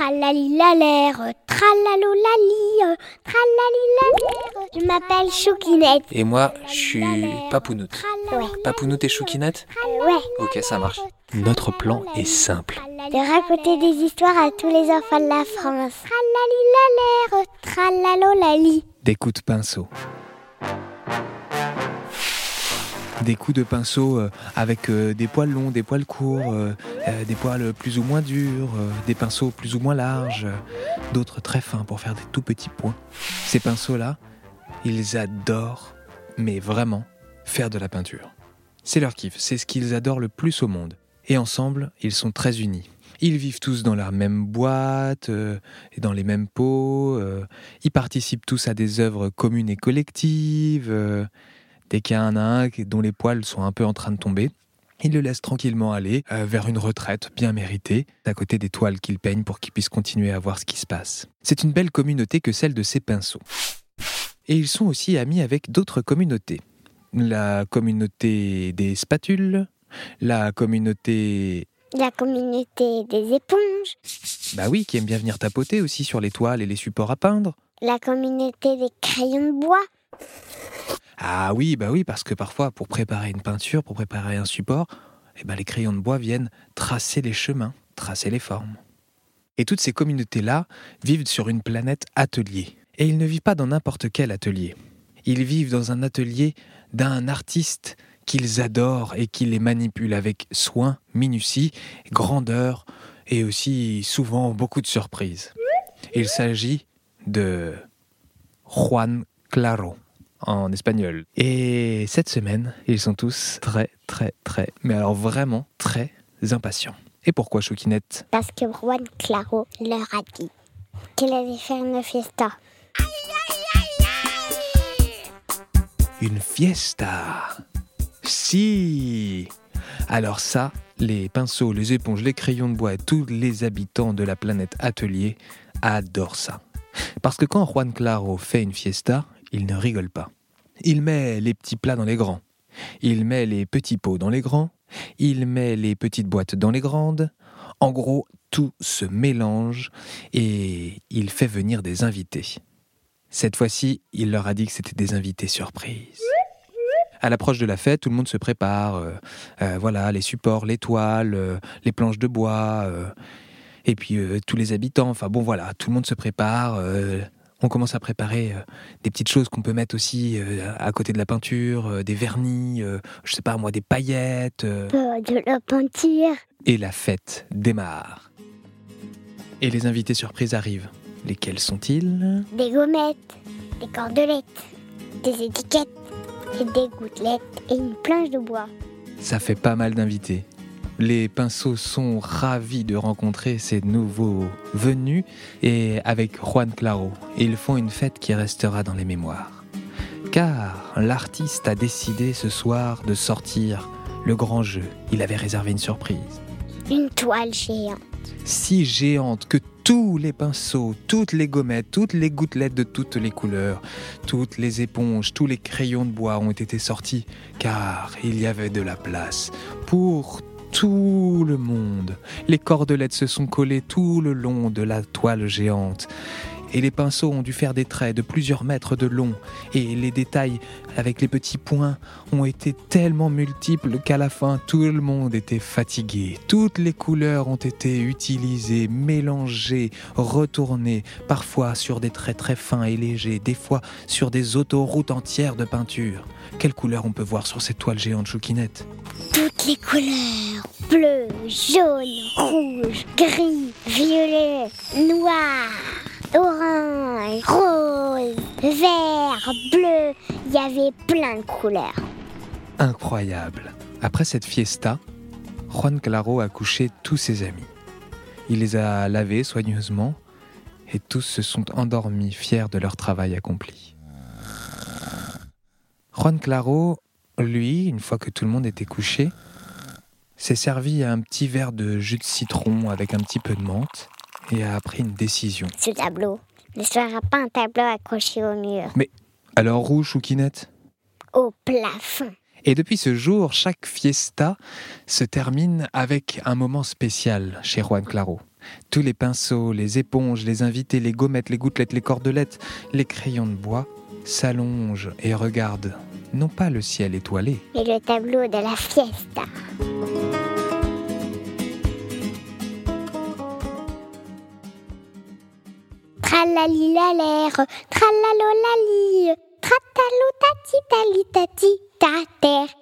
Tralalilalère, tralalolali, tralalilalère. Je m'appelle Choukinette. Et moi, je suis Papounoute. Ouais. Papounoute et Choukinette Ouais. Ok, ça marche. Notre plan est simple. De raconter des histoires à tous les enfants de la France. Tralalilalère, tralalolali. Des coups de pinceau. Des coups de pinceau euh, avec euh, des poils longs, des poils courts, euh, des poils plus ou moins durs, des pinceaux plus ou moins larges, d'autres très fins pour faire des tout petits points. Ces pinceaux-là, ils adorent, mais vraiment, faire de la peinture. C'est leur kiff, c'est ce qu'ils adorent le plus au monde. Et ensemble, ils sont très unis. Ils vivent tous dans la même boîte et dans les mêmes pots. ils participent tous à des œuvres communes et collectives. Dès qu'il y en a un dont les poils sont un peu en train de tomber, ils le laissent tranquillement aller euh, vers une retraite bien méritée, à côté des toiles qu'il peigne pour qu'il puisse continuer à voir ce qui se passe. C'est une belle communauté que celle de ces pinceaux. Et ils sont aussi amis avec d'autres communautés. La communauté des spatules, la communauté La communauté des éponges. Bah oui, qui aime bien venir tapoter aussi sur les toiles et les supports à peindre. La communauté des crayons de bois. Ah oui, bah oui, parce que parfois, pour préparer une peinture, pour préparer un support, eh ben, les crayons de bois viennent tracer les chemins, tracer les formes. Et toutes ces communautés-là vivent sur une planète atelier. Et ils ne vivent pas dans n'importe quel atelier. Ils vivent dans un atelier d'un artiste qu'ils adorent et qui les manipule avec soin, minutie, grandeur et aussi souvent beaucoup de surprises. Il s'agit de Juan Claro en espagnol. Et cette semaine, ils sont tous très, très, très, mais alors vraiment très impatients. Et pourquoi Choukinette Parce que Juan Claro leur a dit qu'il allait faire une fiesta. Une fiesta? Si Alors ça, les pinceaux, les éponges, les crayons de bois et tous les habitants de la planète Atelier adorent ça. Parce que quand Juan Claro fait une fiesta, il ne rigole pas. Il met les petits plats dans les grands. Il met les petits pots dans les grands. Il met les petites boîtes dans les grandes. En gros, tout se mélange et il fait venir des invités. Cette fois-ci, il leur a dit que c'était des invités surprises. À l'approche de la fête, tout le monde se prépare. euh, euh, voilà, les supports, les toiles, euh, les planches de bois, et puis tous les habitants. Enfin bon, voilà, tout le monde se prépare. On commence à préparer euh, des petites choses qu'on peut mettre aussi euh, à côté de la peinture, euh, des vernis, je sais pas moi, des paillettes. de la peinture. et la fête démarre. Et les invités surprises arrivent. Lesquels sont-ils? Des gommettes, des cordelettes, des étiquettes, et des gouttelettes et une planche de bois. Ça fait pas mal d'invités. Les pinceaux sont ravis de rencontrer ces nouveaux venus et avec Juan Claro, ils font une fête qui restera dans les mémoires. Car l'artiste a décidé ce soir de sortir le grand jeu. Il avait réservé une surprise. Une toile géante. si géante que tous les pinceaux, toutes les gommettes, toutes les gouttelettes de toutes les couleurs, toutes les éponges, tous les crayons de bois ont été sortis, car il y avait de la place pour tout le monde. Les cordelettes se sont collées tout le long de la toile géante. Et les pinceaux ont dû faire des traits de plusieurs mètres de long. Et les détails avec les petits points ont été tellement multiples qu'à la fin tout le monde était fatigué. Toutes les couleurs ont été utilisées, mélangées, retournées, parfois sur des traits très fins et légers, des fois sur des autoroutes entières de peinture. Quelle couleur on peut voir sur cette toile géante chouquinette Toutes les couleurs. Bleu, jaune, rouge, gris, bleu. Il y avait plein de couleurs. Incroyable. Après cette fiesta, Juan Claro a couché tous ses amis. Il les a lavés soigneusement et tous se sont endormis fiers de leur travail accompli. Juan Claro, lui, une fois que tout le monde était couché, s'est servi à un petit verre de jus de citron avec un petit peu de menthe et a pris une décision. Ce tableau ne sera pas un tableau accroché au mur, Alors rouge, Choukinette au plafond. Et depuis ce jour, chaque fiesta se termine avec un moment spécial chez Juan Claro. Tous les pinceaux, les éponges, les invités, les gommettes, les gouttelettes, les cordelettes, les crayons de bois s'allongent et regardent non pas le ciel étoilé, mais le tableau de la fiesta. Tralali-la-l'air, tralalo-lali, Salutați, talități, tate!